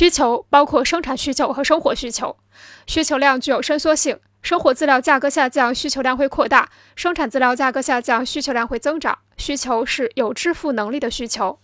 需求包括生产需求和生活需求。需求量具有伸缩性生活资料价格下降需求量会扩大生产资料价格下降需求量会增长需求是有支付能力的需求。